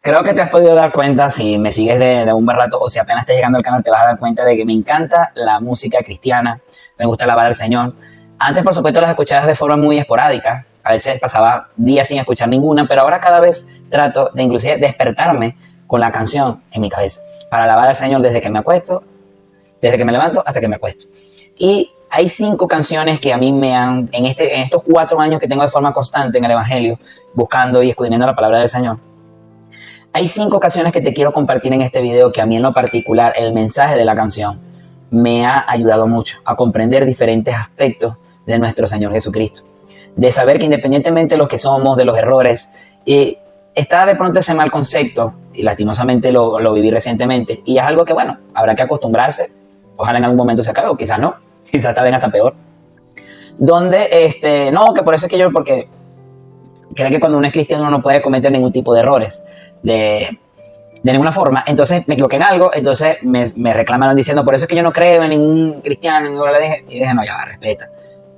creo que te has podido dar cuenta, si me sigues de, un buen rato o si apenas estás llegando al canal, te vas a dar cuenta de que me encanta la música cristiana, me gusta alabar al Señor. Antes, por supuesto, las escuchabas de forma muy esporádica, a veces pasaba días sin escuchar ninguna, pero ahora cada vez trato de inclusive despertarme con la canción en mi cabeza para alabar al Señor desde que me acuesto, desde que me levanto hasta que me acuesto. Y hay cinco canciones que a mí me han, en, este, en estos cuatro años que tengo de forma constante en el Evangelio, buscando y escudriñando la palabra del Señor, hay cinco canciones que te quiero compartir en este video que a mí en lo particular, el mensaje de la canción, me ha ayudado mucho a comprender diferentes aspectos de nuestro Señor Jesucristo. De saber que independientemente de lo que somos, de los errores, y está de pronto ese mal concepto, y lastimosamente lo, lo viví recientemente, y es algo que, bueno, habrá que acostumbrarse. Ojalá en algún momento se acabe, o quizás no, quizás está bien hasta peor. Donde, este, no, que por eso es que yo, porque creo que cuando uno es cristiano no puede cometer ningún tipo de errores de, de ninguna forma. Entonces me equivoqué en algo, entonces me, reclamaron diciendo, por eso es que yo no creo en ningún cristiano. Y dije no, ya, respeta.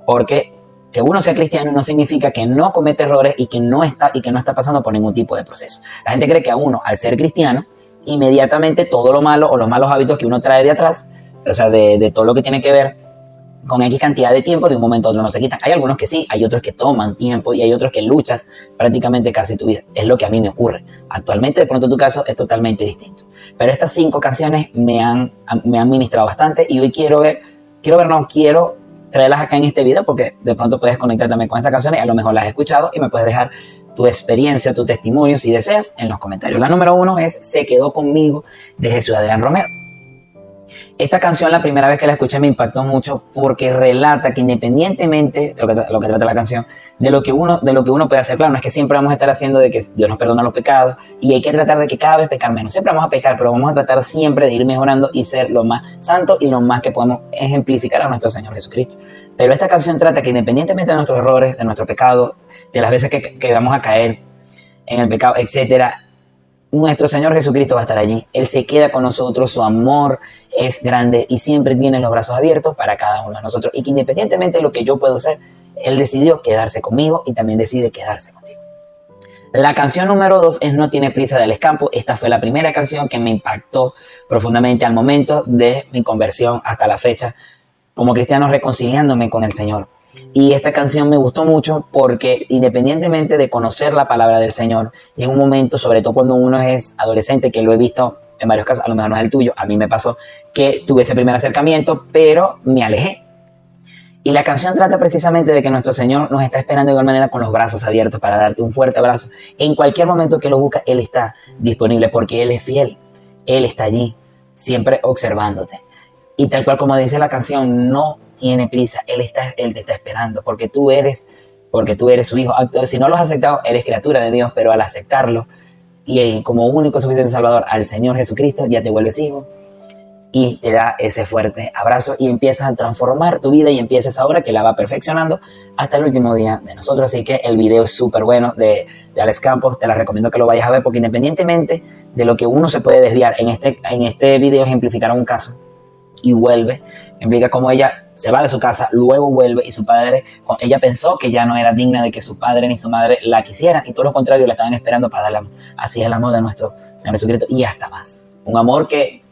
Porque que uno sea cristiano no significa que no comete errores y que no está, y que no está pasando por ningún tipo de proceso. La gente cree que a uno, al ser cristiano, inmediatamente todo lo malo o los malos hábitos que uno trae de atrás, o sea, de, de todo lo que tiene que ver con X cantidad de tiempo, de un momento a otro no se quitan. Hay algunos que sí, hay otros que toman tiempo y hay otros que luchas prácticamente casi tu vida. Es lo que a mí me ocurre. Actualmente, de pronto tu caso es totalmente distinto. Pero estas cinco canciones me han, me han ministrado bastante y hoy quiero ver, quiero ver, no, quiero traerlas acá en este video porque de pronto puedes conectar también con estas canciones, a lo mejor las has escuchado y me puedes dejar tu experiencia, tu testimonio, si deseas, en los comentarios. La número uno es Se quedó conmigo de Jesús Adrián Romero. Esta canción, la primera vez que la escuché, me impactó mucho porque relata que independientemente de lo que, lo que trata la canción, de lo, que uno, de lo que uno puede hacer, claro, no es que siempre vamos a estar haciendo de que Dios nos perdona los pecados y hay que tratar de que cada vez pecar menos. Siempre vamos a pecar, pero vamos a tratar siempre de ir mejorando y ser lo más santo y lo más que podemos ejemplificar a nuestro Señor Jesucristo. Pero esta canción trata que independientemente de nuestros errores, de nuestro pecado, de las veces que, que vamos a caer en el pecado, etcétera, nuestro Señor Jesucristo va a estar allí. Él se queda con nosotros, su amor es grande y siempre tiene los brazos abiertos para cada uno de nosotros. Y que independientemente de lo que yo puedo hacer, Él decidió quedarse conmigo y también decide quedarse contigo. La canción número dos es No tiene prisa del escampo. Esta fue la primera canción que me impactó profundamente al momento de mi conversión hasta la fecha, como cristiano reconciliándome con el Señor. Y esta canción me gustó mucho porque independientemente de conocer la palabra del Señor, en un momento, sobre todo cuando uno es adolescente, que lo he visto en varios casos, a lo mejor no es el tuyo, a mí me pasó que tuve ese primer acercamiento, pero me alejé. Y la canción trata precisamente de que nuestro Señor nos está esperando de igual manera con los brazos abiertos para darte un fuerte abrazo. En cualquier momento que lo busca, Él está disponible porque Él es fiel. Él está allí, siempre observándote. Y tal cual como dice la canción, no tiene prisa, Él, está, él te está esperando, porque tú eres, porque tú eres su hijo. Si no lo has aceptado, eres criatura de Dios, pero al aceptarlo y eh, como único suficiente Salvador al Señor Jesucristo, ya te vuelves hijo y te da ese fuerte abrazo y empiezas a transformar tu vida y empiezas ahora que la va perfeccionando hasta el último día de nosotros. Así que el video es súper bueno de, de, Alex Campos, te la recomiendo que lo vayas a ver porque independientemente de lo que uno se puede desviar, en este, en este video ejemplificará un caso y vuelve. Implica cómo ella se va de su casa, luego vuelve y su padre, ella pensó que ya no era digna de que su padre ni su madre la quisieran y todo lo contrario, la estaban esperando para darle Así es el amor de nuestro Señor Jesucristo y hasta más. Un amor que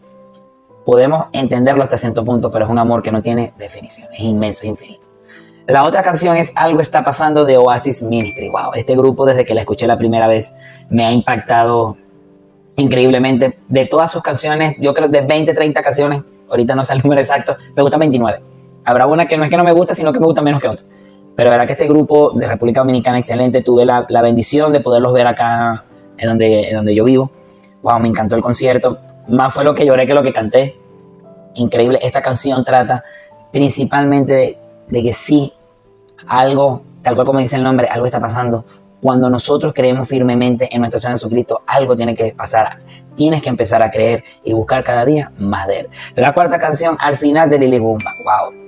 podemos entenderlo hasta cierto punto, pero es un amor que no tiene definición, es inmenso, es infinito. La otra canción es Algo está pasando de Oasis Ministry. Wow, este grupo desde que la escuché la primera vez me ha impactado increíblemente. De todas sus canciones, yo creo de 20, 30 canciones, ahorita no sé el número exacto, me gustan 29. Habrá una que no es que no me gusta, sino que me gusta menos que otra. Pero verá que este grupo de República Dominicana, excelente, tuve la, la bendición de poderlos ver acá en donde, en donde yo vivo. Wow, me encantó el concierto. Más fue lo que lloré que lo que canté. Increíble. Esta canción trata principalmente de, que sí, algo, tal cual como dice el nombre, algo está pasando cuando nosotros creemos firmemente en nuestro Señor Jesucristo, algo tiene que pasar. Tienes que empezar a creer y buscar cada día más de Él. La cuarta canción, al final de Lili Gumba. ¡Wow!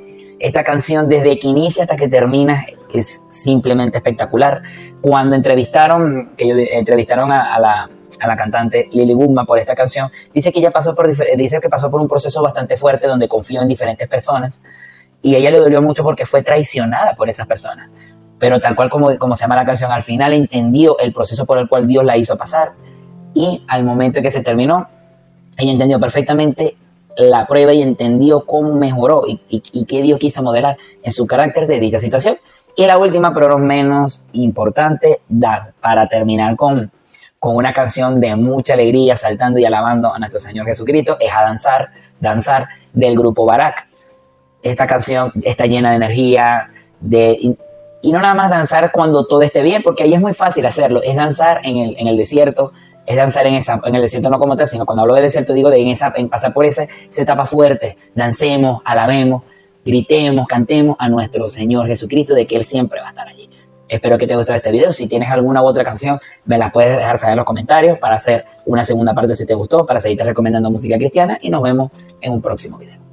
Esta canción, desde que inicia hasta que termina, es simplemente espectacular. Cuando entrevistaron, que entrevistaron a, la, a la cantante Lili Gumba por esta canción, dice que ella pasó por, dice que pasó por un proceso bastante fuerte donde confió en diferentes personas y a ella le dolió mucho porque fue traicionada por esas personas pero tal cual como, como se llama la canción, al final entendió el proceso por el cual Dios la hizo pasar y al momento que se terminó, ella entendió perfectamente la prueba y entendió cómo mejoró y, qué Dios quiso modelar en su carácter de dicha situación. Y la última, pero no menos importante, dar, para terminar con, con una canción de mucha alegría, saltando y alabando a nuestro Señor Jesucristo, es a danzar, danzar del grupo Barak. Esta canción está llena de energía, de, y, no nada más danzar cuando todo esté bien, porque ahí es muy fácil hacerlo, es danzar en el, en el desierto, es danzar en, esa, en el desierto no como tal, sino cuando hablo de desierto digo de en, esa, en pasar por esa, esa etapa fuerte, dancemos, alabemos, gritemos, cantemos a nuestro Señor Jesucristo de que Él siempre va a estar allí. Espero que te haya gustado este video. Si tienes alguna u otra canción, me la puedes dejar saber en los comentarios para hacer una segunda parte si te gustó, para seguirte recomendando música cristiana y nos vemos en un próximo video.